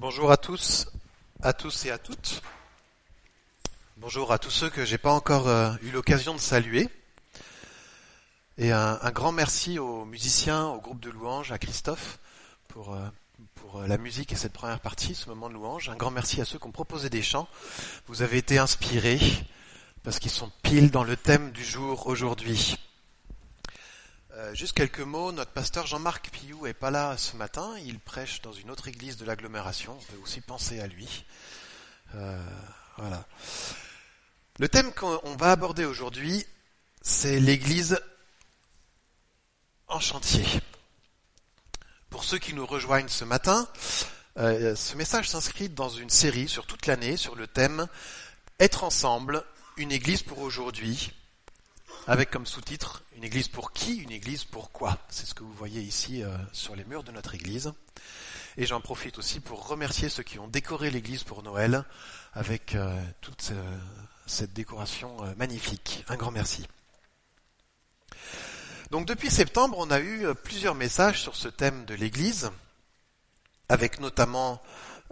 Bonjour à tous, à tous et à toutes. Bonjour à tous ceux que j'ai pas encore euh, eu l'occasion de saluer. Et un, grand merci aux musiciens, au groupe de louanges, à Christophe pour, euh, euh, la musique et cette première partie, ce moment de louange. Un grand merci à ceux qui ont proposé des chants. Vous avez été inspirés parce qu'ils sont pile dans le thème du jour aujourd'hui. Euh, juste quelques mots. Notre pasteur Jean-Marc Piou est pas là ce matin. Il prêche dans une autre église de l'agglomération. On peut aussi penser à lui. Euh, voilà. Le thème qu'on va aborder aujourd'hui, c'est l'église en chantier. Pour ceux qui nous rejoignent ce matin, euh, ce message s'inscrit dans une série sur toute l'année sur le thème Être ensemble, une église pour aujourd'hui, avec comme sous-titre Une église pour qui Une église pour quoi? C'est ce que vous voyez ici euh, sur les murs de notre église. Et j'en profite aussi pour remercier ceux qui ont décoré l'église pour Noël avec euh, toute euh, cette décoration euh, magnifique. Un grand merci. Donc depuis septembre, on a eu euh, plusieurs messages sur ce thème de l'église, avec notamment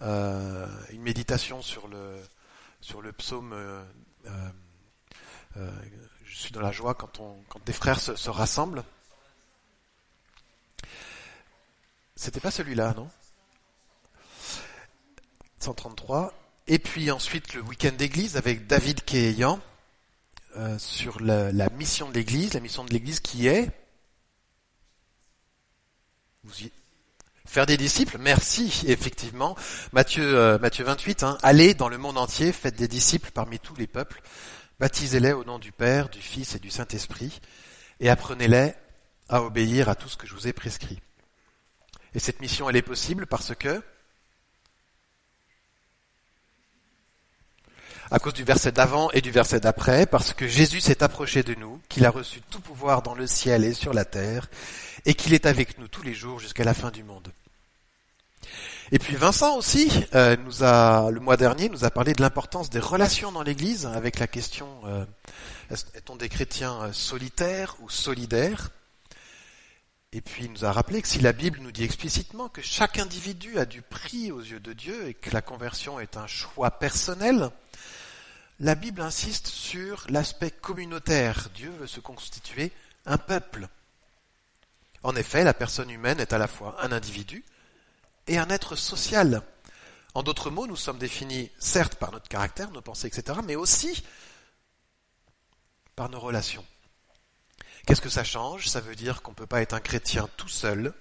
euh, une méditation sur le, sur le psaume je suis dans la joie quand, on, quand des frères se, se rassemblent. C'était pas celui-là, non? 133. Et puis ensuite le week-end d'église avec David Keyan euh, sur la, mission de l'église, la mission de l'église qui est faire des disciples? Merci, effectivement. Matthieu, euh, Matthieu 28, hein, allez dans le monde entier, faites des disciples parmi tous les peuples Baptisez-les au nom du Père, du Fils et du Saint-Esprit, et apprenez-les à obéir à tout ce que je vous ai prescrit. Et cette mission, elle est possible parce que, à cause du verset d'avant et du verset d'après, parce que Jésus s'est approché de nous, qu'il a reçu tout pouvoir dans le ciel et sur la terre, et qu'il est avec nous tous les jours jusqu'à la fin du monde. Et puis Vincent aussi euh, nous a le mois dernier nous a parlé de l'importance des relations dans l'Église avec la question euh, est-on des chrétiens euh, solitaires ou solidaires? Et puis il nous a rappelé que si la Bible nous dit explicitement que chaque individu a du prix aux yeux de Dieu et que la conversion est un choix personnel, la Bible insiste sur l'aspect communautaire. Dieu veut se constituer un peuple. En effet, la personne humaine est à la fois un individu et un être social. En d'autres mots, nous sommes définis certes par notre caractère, nos pensées, etc., mais aussi par nos relations. Qu'est-ce que ça change? Ça veut dire qu'on ne peut pas être un chrétien tout seul,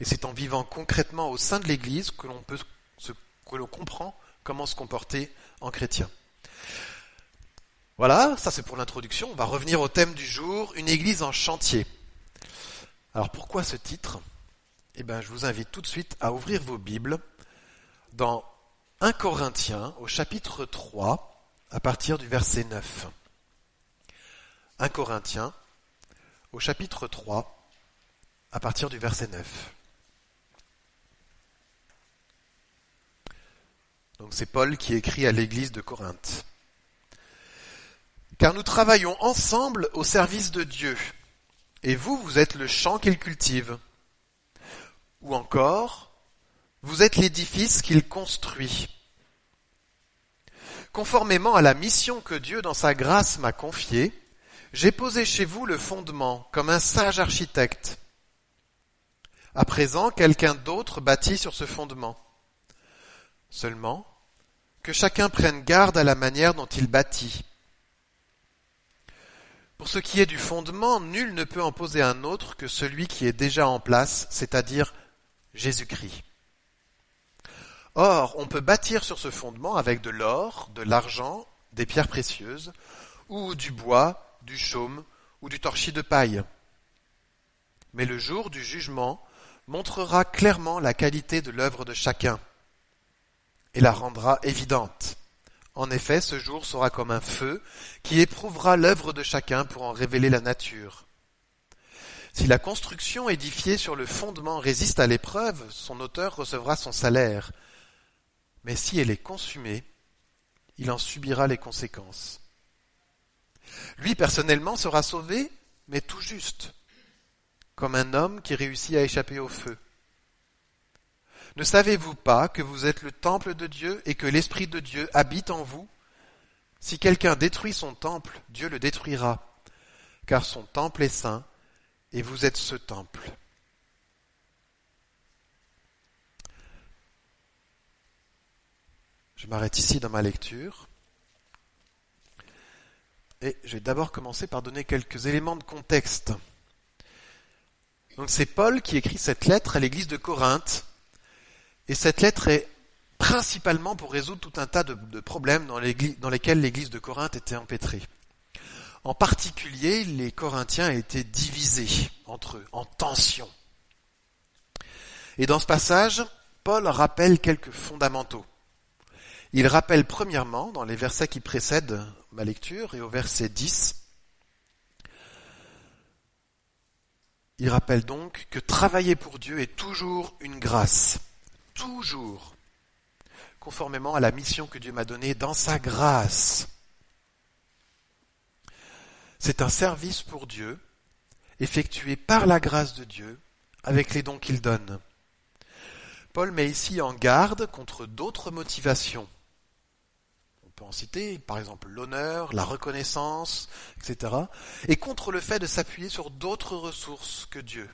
et c'est en vivant concrètement au sein de l'Église que l'on peut que l'on comprend comment se comporter en chrétien. Voilà, ça c'est pour l'introduction. On va revenir au thème du jour, une Église en chantier. Alors pourquoi ce titre? Eh bien, je vous invite tout de suite à ouvrir vos Bibles dans 1 Corinthiens au chapitre 3 à partir du verset 9. 1 Corinthiens au chapitre 3 à partir du verset 9. Donc c'est Paul qui écrit à l'église de Corinthe. Car nous travaillons ensemble au service de Dieu, et vous, vous êtes le champ qu'il cultive. Ou encore, vous êtes l'édifice qu'il construit. Conformément à la mission que Dieu dans sa grâce m'a confiée, j'ai posé chez vous le fondement comme un sage architecte. À présent, quelqu'un d'autre bâtit sur ce fondement. Seulement, que chacun prenne garde à la manière dont il bâtit. Pour ce qui est du fondement, nul ne peut en poser un autre que celui qui est déjà en place, c'est-à-dire Jésus-Christ. Or, on peut bâtir sur ce fondement avec de l'or, de l'argent, des pierres précieuses, ou du bois, du chaume, ou du torchis de paille. Mais le jour du jugement montrera clairement la qualité de l'œuvre de chacun et la rendra évidente. En effet, ce jour sera comme un feu qui éprouvera l'œuvre de chacun pour en révéler la nature. Si la construction édifiée sur le fondement résiste à l'épreuve, son auteur recevra son salaire. Mais si elle est consumée, il en subira les conséquences. Lui personnellement sera sauvé, mais tout juste, comme un homme qui réussit à échapper au feu. Ne savez-vous pas que vous êtes le temple de Dieu et que l'Esprit de Dieu habite en vous? Si quelqu'un détruit son temple, Dieu le détruira, car son temple est saint et vous êtes ce temple. Je m'arrête ici dans ma lecture. Et je vais d'abord commencer par donner quelques éléments de contexte. Donc c'est Paul qui écrit cette lettre à l'église de Corinthe. Et cette lettre est principalement pour résoudre tout un tas de, problèmes dans, dans lesquels l'église de Corinthe était empêtrée. En particulier, les Corinthiens étaient divisés entre eux, en tension. Et dans ce passage, Paul rappelle quelques fondamentaux. Il rappelle premièrement, dans les versets qui précèdent ma lecture et au verset 10, il rappelle donc que travailler pour Dieu est toujours une grâce, toujours, conformément à la mission que Dieu m'a donnée dans sa grâce. C'est un service pour Dieu, effectué par la grâce de Dieu, avec les dons qu'il donne. Paul met ici en garde contre d'autres motivations peut en citer, par exemple l'honneur, la reconnaissance, etc., et contre le fait de s'appuyer sur d'autres ressources que Dieu.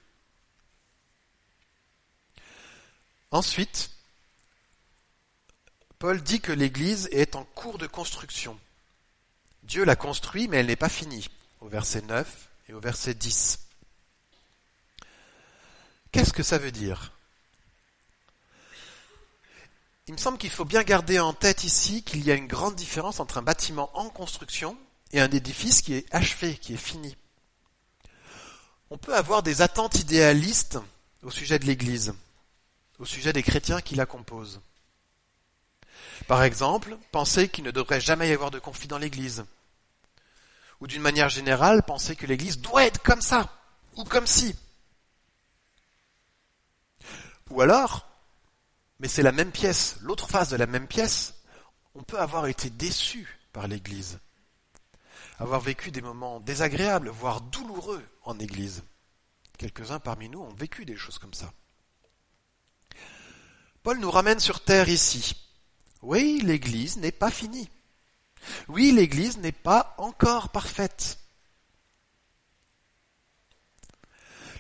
Ensuite, Paul dit que l'Église est en cours de construction. Dieu l'a construit, mais elle n'est pas finie, au verset 9 et au verset 10. Qu'est-ce que ça veut dire? Il me semble qu'il faut bien garder en tête ici qu'il y a une grande différence entre un bâtiment en construction et un édifice qui est achevé, qui est fini. On peut avoir des attentes idéalistes au sujet de l'Église, au sujet des chrétiens qui la composent. Par exemple, penser qu'il ne devrait jamais y avoir de conflit dans l'Église. Ou d'une manière générale, penser que l'Église doit être comme ça, ou comme si. Ou alors, mais c'est la même pièce, l'autre face de la même pièce. On peut avoir été déçu par l'Église, avoir vécu des moments désagréables, voire douloureux en Église. Quelques-uns parmi nous ont vécu des choses comme ça. Paul nous ramène sur terre ici. Oui, l'Église n'est pas finie. Oui, l'Église n'est pas encore parfaite.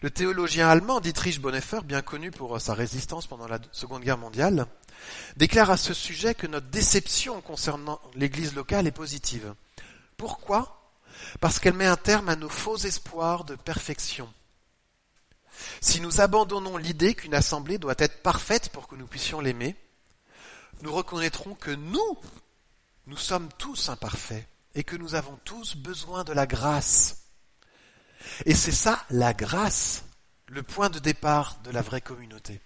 Le théologien allemand Dietrich Bonhoeffer, bien connu pour sa résistance pendant la Seconde Guerre mondiale, déclare à ce sujet que notre déception concernant l'Église locale est positive. Pourquoi? Parce qu'elle met un terme à nos faux espoirs de perfection. Si nous abandonnons l'idée qu'une assemblée doit être parfaite pour que nous puissions l'aimer, nous reconnaîtrons que nous, nous sommes tous imparfaits et que nous avons tous besoin de la grâce. Et c'est ça la grâce, le point de départ de la vraie communauté.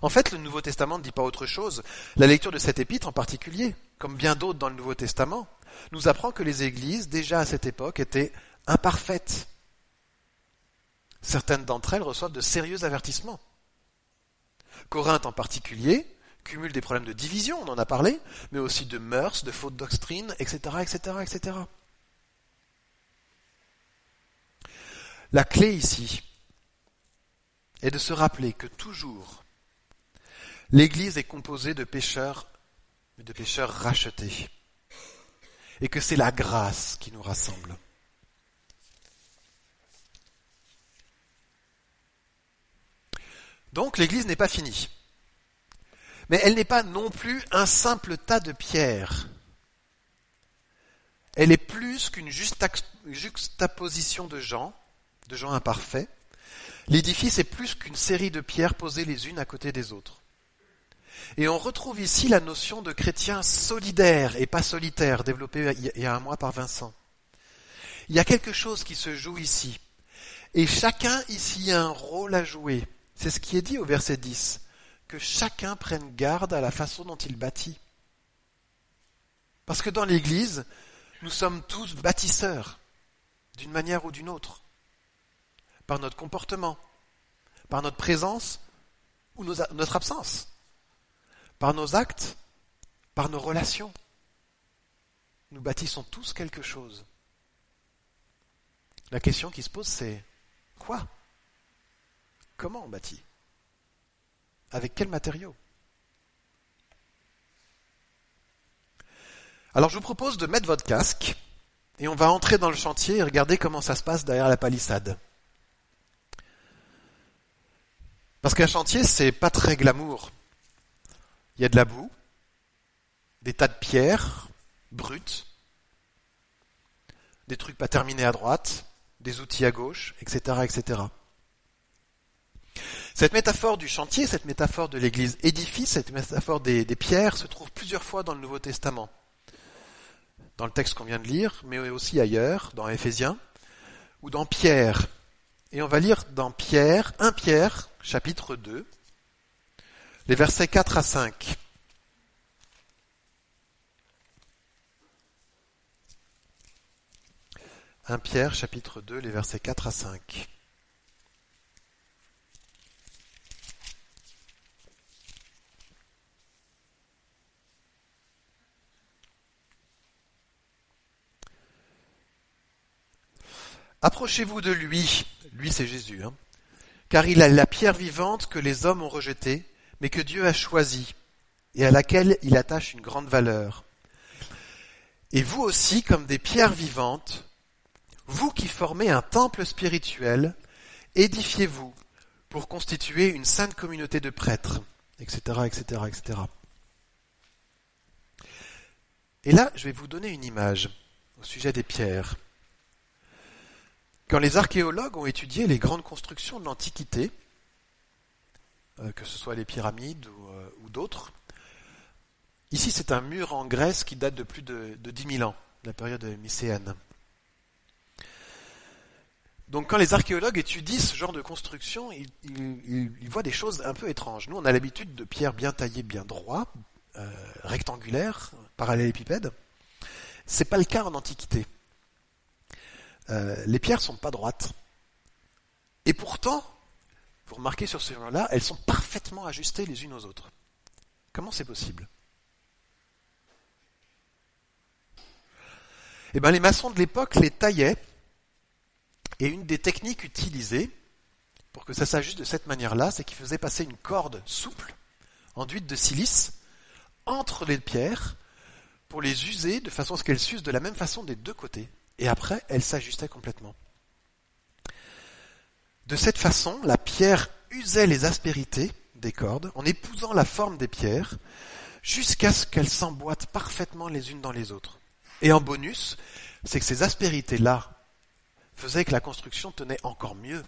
En fait, le Nouveau Testament ne dit pas autre chose. La lecture de cet épître en particulier, comme bien d'autres dans le Nouveau Testament, nous apprend que les églises, déjà à cette époque, étaient imparfaites. Certaines d'entre elles reçoivent de sérieux avertissements. Corinthe en particulier cumule des problèmes de division, on en a parlé, mais aussi de mœurs, de fautes doctrines, etc., etc., etc. La clé ici est de se rappeler que toujours l'Église est composée de pécheurs, mais de pécheurs rachetés, et que c'est la grâce qui nous rassemble. Donc l'Église n'est pas finie. Mais elle n'est pas non plus un simple tas de pierres. Elle est plus qu'une juxtaposition de gens de gens imparfaits, l'édifice est plus qu'une série de pierres posées les unes à côté des autres. Et on retrouve ici la notion de chrétien solidaire et pas solitaire, développée il y a un mois par Vincent. Il y a quelque chose qui se joue ici. Et chacun ici a un rôle à jouer. C'est ce qui est dit au verset 10. Que chacun prenne garde à la façon dont il bâtit. Parce que dans l'Église, nous sommes tous bâtisseurs, d'une manière ou d'une autre par notre comportement, par notre présence ou notre absence, par nos actes, par nos relations. Nous bâtissons tous quelque chose. La question qui se pose, c'est quoi? Comment on bâtit Avec quel matériau? Alors je vous propose de mettre votre casque et on va entrer dans le chantier et regarder comment ça se passe derrière la palissade. Parce qu'un chantier, c'est pas très glamour. Il y a de la boue, des tas de pierres brutes, des trucs pas terminés à droite, des outils à gauche, etc., etc. Cette métaphore du chantier, cette métaphore de l'église édifice, cette métaphore des, pierres se trouve plusieurs fois dans le Nouveau Testament dans le texte qu'on vient de lire, mais aussi ailleurs, dans Éphésiens, ou dans Pierre. Et on va lire dans Pierre, 1 Pierre, chapitre 2, les versets 4 à 5. « 1 Pierre, chapitre 2, les versets 4 à 5. Approchez-vous de lui, lui c'est Jésus, hein, car il a la pierre vivante que les hommes ont rejetée, mais que Dieu a choisie, et à laquelle il attache une grande valeur. Et vous aussi, comme des pierres vivantes, vous qui formez un temple spirituel, édifiez-vous pour constituer une sainte communauté de prêtres, etc., etc., etc. Et là, je vais vous donner une image au sujet des pierres. Quand les archéologues ont étudié les grandes constructions de l'Antiquité, euh, que ce soit les pyramides euh, ou, d'autres, ici c'est un mur en Grèce qui date de plus de, de 10 000 ans, de la période mycéenne. Donc quand les archéologues étudient ce genre de construction, ils, voient des choses un peu étranges. Nous, on a l'habitude de pierres bien taillées, bien droits, euh, rectangulaires, parallélépipèdes. C'est pas le cas en Antiquité. Euh, les pierres sont pas droites. Et pourtant, vous remarquez sur ce là elles sont parfaitement ajustées les unes aux autres. Comment c'est possible? Eh bien, les maçons de l'époque les taillaient, et une des techniques utilisées pour que ça s'ajuste de cette manière-là, c'est qu'ils faisaient passer une corde souple, enduite de silice, entre les pierres, pour les user de façon à ce qu'elles s'usent de la même façon des deux côtés et après elle s'ajustait complètement. De cette façon, la pierre usait les aspérités des cordes en épousant la forme des pierres jusqu'à ce qu'elles s'emboîtent parfaitement les unes dans les autres. Et en bonus, c'est que ces aspérités-là faisaient que la construction tenait encore mieux.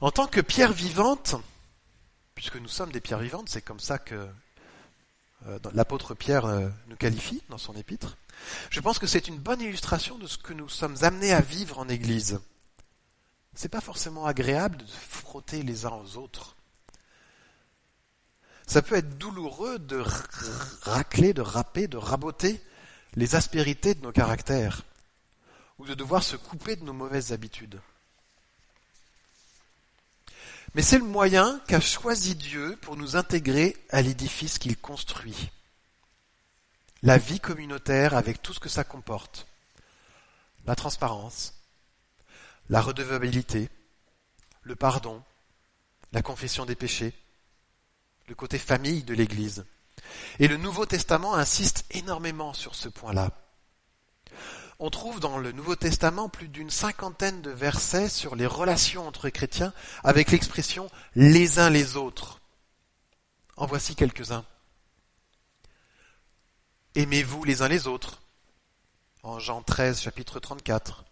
En tant que pierre vivante, puisque nous sommes des pierres vivantes, c'est comme ça que l'apôtre Pierre euh, nous qualifie dans son épître, je pense que c'est une bonne illustration de ce que nous sommes amenés à vivre en Église. C'est pas forcément agréable de frotter les uns aux autres. Ça peut être douloureux de racler, de râper, de raboter les aspérités de nos caractères, ou de devoir se couper de nos mauvaises habitudes. Mais c'est le moyen qu'a choisi Dieu pour nous intégrer à l'édifice qu'il construit. La vie communautaire avec tout ce que ça comporte. La transparence, la redevabilité, le pardon, la confession des péchés, le côté famille de l'Église. Et le Nouveau Testament insiste énormément sur ce point-là on trouve dans le Nouveau Testament plus d'une cinquantaine de versets sur les relations entre chrétiens avec l'expression les uns les autres. En voici quelques-uns. Aimez-vous les uns les autres. En Jean 13, chapitre 34.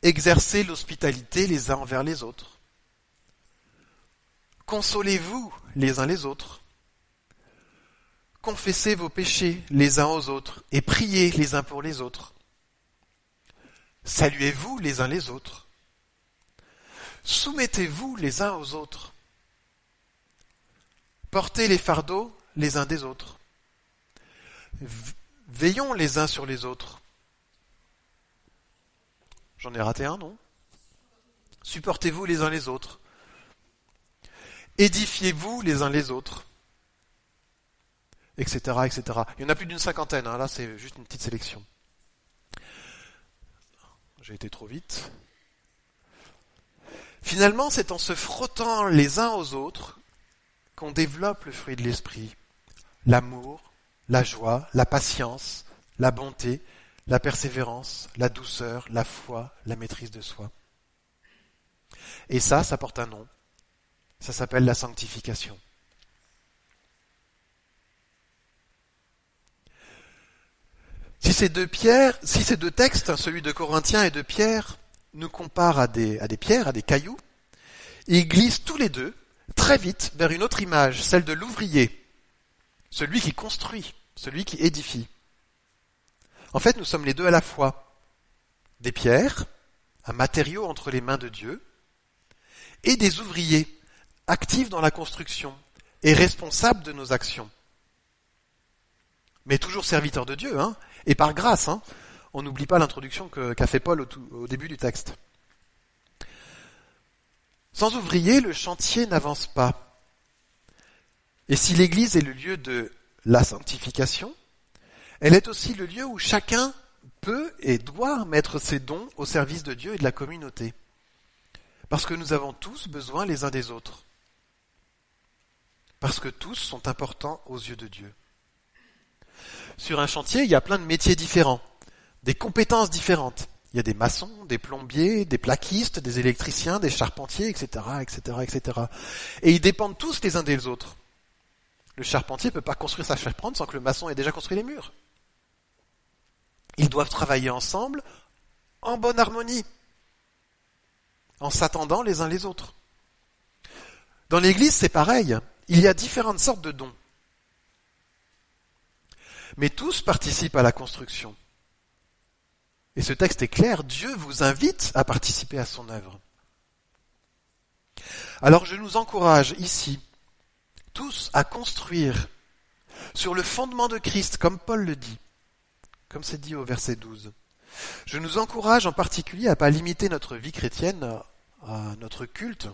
Exercez l'hospitalité les uns envers les autres. Consolez-vous les uns les autres confessez vos péchés les uns aux autres et priez les uns pour les autres. Saluez-vous les uns les autres. Soumettez-vous les uns aux autres. Portez les fardeaux les uns des autres. Veillons les uns sur les autres. J'en ai raté un, non? Supportez-vous les uns les autres. Édifiez-vous les uns les autres etc., etc. Il y en a plus d'une cinquantaine, hein. là c'est juste une petite sélection. J'ai été trop vite. Finalement, c'est en se frottant les uns aux autres qu'on développe le fruit de l'esprit. L'amour, la joie, la patience, la bonté, la persévérance, la douceur, la foi, la maîtrise de soi. Et ça, ça porte un nom. Ça s'appelle la sanctification. Si ces deux pierres, si ces deux textes, celui de Corinthiens et de Pierre, nous comparent à des, à des pierres, à des cailloux, ils glissent tous les deux très vite vers une autre image, celle de l'ouvrier, celui qui construit, celui qui édifie. En fait, nous sommes les deux à la fois. Des pierres, un matériau entre les mains de Dieu, et des ouvriers, actifs dans la construction et responsables de nos actions. Mais toujours serviteurs de Dieu, hein, et par grâce. Hein. On n'oublie pas l'introduction qu'a fait Paul au, au début du texte. Sans ouvriers, le chantier n'avance pas. Et si l'Église est le lieu de la sanctification, elle est aussi le lieu où chacun peut et doit mettre ses dons au service de Dieu et de la communauté. Parce que nous avons tous besoin les uns des autres. Parce que tous sont importants aux yeux de Dieu. Sur un chantier, il y a plein de métiers différents, des compétences différentes. Il y a des maçons, des plombiers, des plaquistes, des électriciens, des charpentiers, etc., etc., etc. Et ils dépendent tous les uns des autres. Le charpentier ne peut pas construire sa charpente sans que le maçon ait déjà construit les murs. Ils doivent travailler ensemble en bonne harmonie, en s'attendant les uns les autres. Dans l'Église, c'est pareil. Il y a différentes sortes de dons. Mais tous participent à la construction. Et ce texte est clair, Dieu vous invite à participer à son œuvre. Alors je nous encourage ici, tous, à construire sur le fondement de Christ, comme Paul le dit, comme c'est dit au verset 12. Je nous encourage en particulier à pas limiter notre vie chrétienne à notre culte,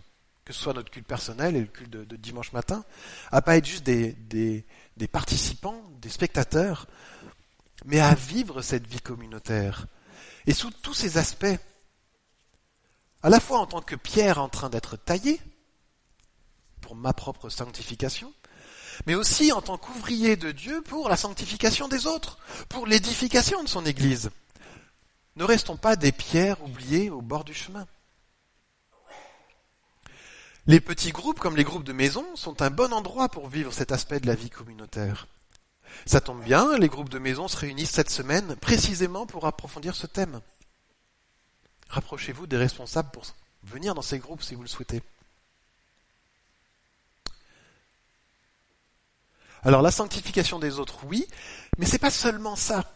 que ce soit notre culte personnel et le culte de, dimanche matin, à pas être juste des, des, des participants, des spectateurs, mais à vivre cette vie communautaire. Et sous tous ces aspects, à la fois en tant que pierre en train d'être taillée, pour ma propre sanctification, mais aussi en tant qu'ouvrier de Dieu pour la sanctification des autres, pour l'édification de son Église. Ne restons pas des pierres oubliées au bord du chemin. Les petits groupes, comme les groupes de maison, sont un bon endroit pour vivre cet aspect de la vie communautaire. Ça tombe bien, les groupes de maison se réunissent cette semaine précisément pour approfondir ce thème. Rapprochez-vous des responsables pour venir dans ces groupes si vous le souhaitez. Alors la sanctification des autres, oui, mais c'est pas seulement ça.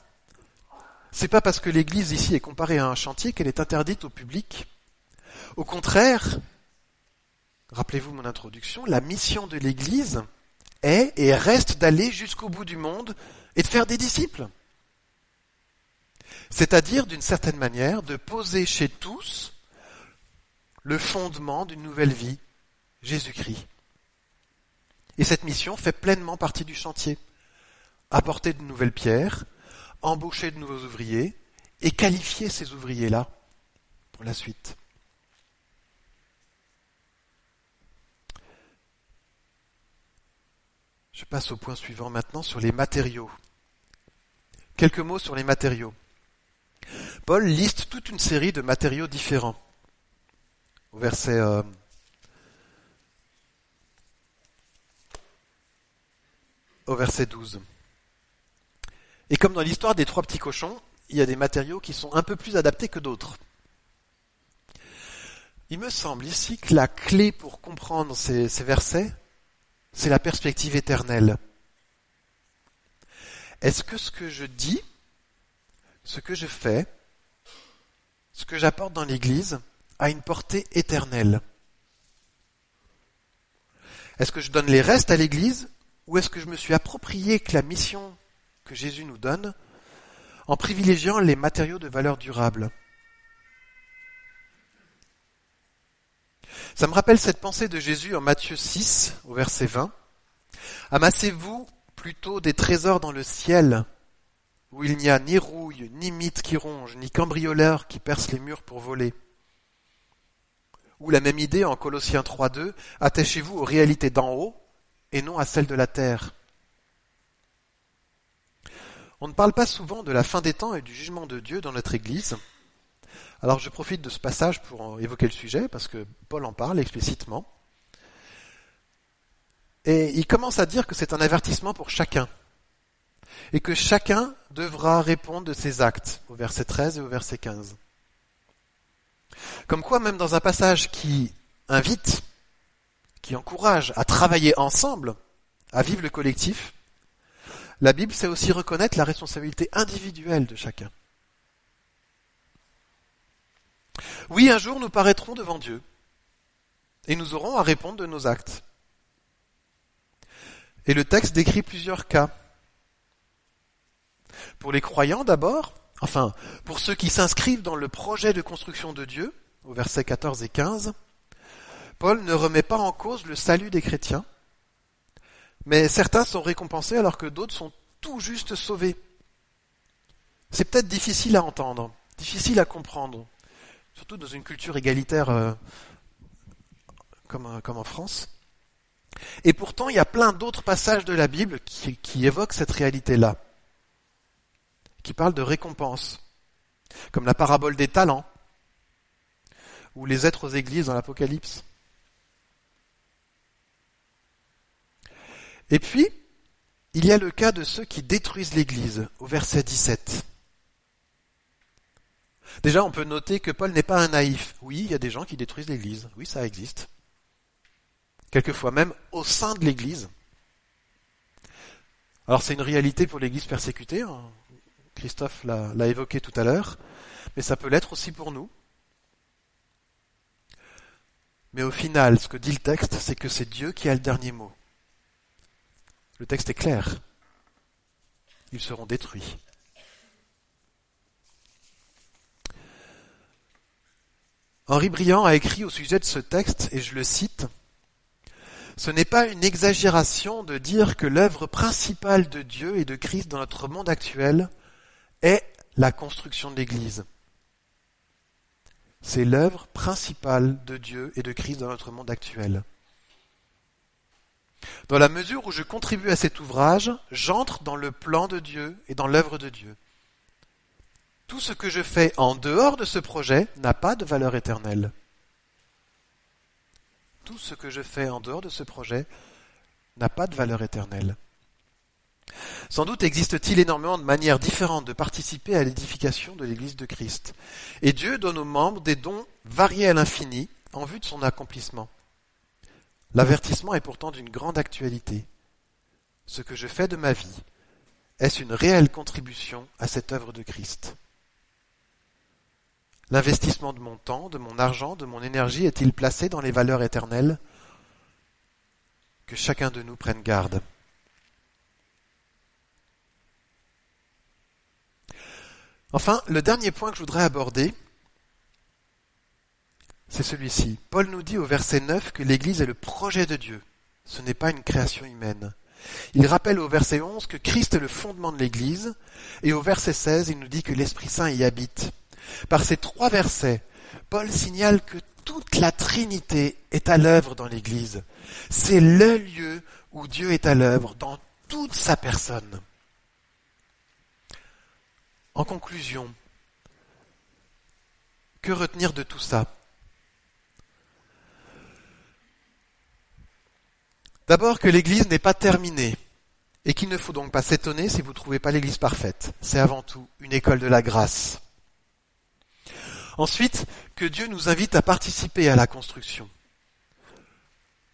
C'est pas parce que l'église ici est comparée à un chantier qu'elle est interdite au public. Au contraire, rappelez-vous mon introduction, la mission de l'église est et reste d'aller jusqu'au bout du monde et de faire des disciples. C'est-à-dire, d'une certaine manière, de poser chez tous le fondement d'une nouvelle vie, Jésus-Christ. Et cette mission fait pleinement partie du chantier. Apporter de nouvelles pierres, embaucher de nouveaux ouvriers et qualifier ces ouvriers-là pour la suite. Passe au point suivant maintenant sur les matériaux. Quelques mots sur les matériaux. Paul liste toute une série de matériaux différents. Au verset euh, au verset 12. Et comme dans l'histoire des trois petits cochons, il y a des matériaux qui sont un peu plus adaptés que d'autres. Il me semble ici que la clé pour comprendre ces versets, c'est la perspective éternelle. Est-ce que ce que je dis, ce que je fais, ce que j'apporte dans l'Église a une portée éternelle? Est-ce que je donne les restes à l'Église ou est-ce que je me suis approprié que la mission que Jésus nous donne en privilégiant les matériaux de valeur durable? Ça me rappelle cette pensée de Jésus en Matthieu 6, au verset 20. Amassez-vous plutôt des trésors dans le ciel, où il n'y a ni rouille, ni mythe qui ronge, ni cambrioleur qui perce les murs pour voler, Ou la même idée en Colossiens 3.2, attachez-vous aux réalités d'en haut et non à celles de la terre. On ne parle pas souvent de la fin des temps et du jugement de Dieu dans notre Église. Alors je profite de ce passage pour évoquer le sujet, parce que Paul en parle explicitement. Et il commence à dire que c'est un avertissement pour chacun, et que chacun devra répondre de ses actes, au verset 13 et au verset 15. Comme quoi, même dans un passage qui invite, qui encourage à travailler ensemble, à vivre le collectif, la Bible sait aussi reconnaître la responsabilité individuelle de chacun. Oui, un jour nous paraîtrons devant Dieu et nous aurons à répondre de nos actes. Et le texte décrit plusieurs cas. Pour les croyants d'abord, enfin, pour ceux qui s'inscrivent dans le projet de construction de Dieu, au verset 14 et 15, Paul ne remet pas en cause le salut des chrétiens, mais certains sont récompensés alors que d'autres sont tout juste sauvés. C'est peut-être difficile à entendre, difficile à comprendre, surtout dans une culture égalitaire euh, comme, euh, comme, en France. Et pourtant, il y a plein d'autres passages de la Bible qui, qui évoquent cette réalité-là, qui parlent de récompense, comme la parabole des talents, ou les êtres aux églises dans l'Apocalypse. Et puis, il y a le cas de ceux qui détruisent l'Église, au verset 17. Déjà, on peut noter que Paul n'est pas un naïf. Oui, il y a des gens qui détruisent l'Église. Oui, ça existe. Quelquefois même au sein de l'Église. Alors c'est une réalité pour l'Église persécutée. Hein. Christophe l'a évoqué tout à l'heure. Mais ça peut l'être aussi pour nous. Mais au final, ce que dit le texte, c'est que c'est Dieu qui a le dernier mot. Le texte est clair. Ils seront détruits. Henri Briand a écrit au sujet de ce texte, et je le cite, Ce n'est pas une exagération de dire que l'œuvre principale de Dieu et de Christ dans notre monde actuel est la construction de l'Église. C'est l'œuvre principale de Dieu et de Christ dans notre monde actuel. Dans la mesure où je contribue à cet ouvrage, j'entre dans le plan de Dieu et dans l'œuvre de Dieu. Tout ce que je fais en dehors de ce projet n'a pas de valeur éternelle. Tout ce que je fais en dehors de ce projet n'a pas de valeur éternelle. Sans doute existe-t-il énormément de manières différentes de participer à l'édification de l'Église de Christ. Et Dieu donne aux membres des dons variés à l'infini en vue de son accomplissement. L'avertissement est pourtant d'une grande actualité. Ce que je fais de ma vie, est-ce une réelle contribution à cette œuvre de Christ L'investissement de mon temps, de mon argent, de mon énergie est-il placé dans les valeurs éternelles? Que chacun de nous prenne garde. Enfin, le dernier point que je voudrais aborder, c'est celui-ci. Paul nous dit au verset 9 que l'Église est le projet de Dieu. Ce n'est pas une création humaine. Il rappelle au verset 11 que Christ est le fondement de l'Église, et au verset 16, il nous dit que l'Esprit Saint y habite. Par ces trois versets, Paul signale que toute la Trinité est à l'œuvre dans l'Église. C'est le lieu où Dieu est à l'œuvre dans toute sa personne. En conclusion, que retenir de tout ça? D'abord que l'Église n'est pas terminée et qu'il ne faut donc pas s'étonner si vous ne trouvez pas l'Église parfaite. C'est avant tout une école de la grâce. Ensuite, que Dieu nous invite à participer à la construction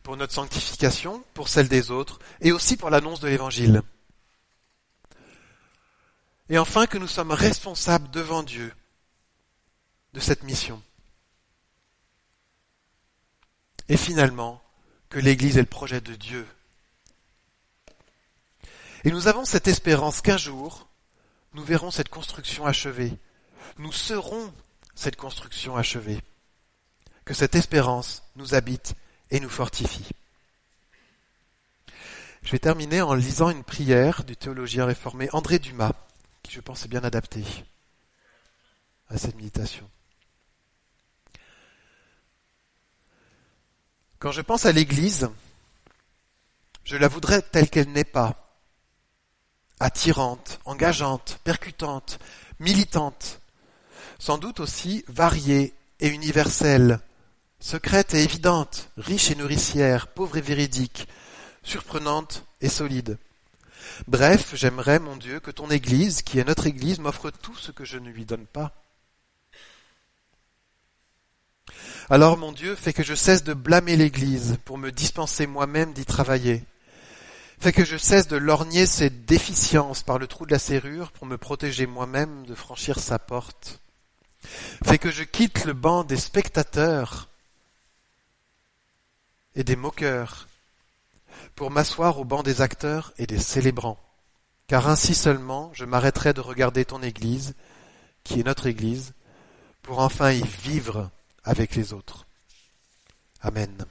pour notre sanctification, pour celle des autres, et aussi pour l'annonce de l'Évangile. Et enfin que nous sommes responsables devant Dieu de cette mission. Et finalement, que l'Église est le projet de Dieu. Et nous avons cette espérance qu'un jour, nous verrons cette construction achevée. Nous serons cette construction achevée. Que cette espérance nous habite et nous fortifie. Je vais terminer en lisant une prière du théologien réformé André Dumas qui je pense est bien adapté à cette méditation. Quand je pense à l'Église, je la voudrais telle qu'elle n'est pas, attirante, engageante, percutante, militante, sans doute aussi variée et universelle, secrète et évidente, riche et nourricière, pauvre et véridique, surprenante et solide. Bref, j'aimerais, mon Dieu, que ton Église, qui est notre Église, m'offre tout ce que je ne lui donne pas. Alors, mon Dieu, fais que je cesse de blâmer l'Église pour me dispenser moi-même d'y travailler. Fais que je cesse de lorgner ses déficiences par le trou de la serrure pour me protéger moi-même de franchir sa porte. Fais que je quitte le banc des spectateurs et des moqueurs pour m'asseoir au banc des acteurs et des célébrants. Car ainsi seulement je m'arrêterai de regarder ton Église, qui est notre Église, pour enfin y vivre avec les autres. Amen.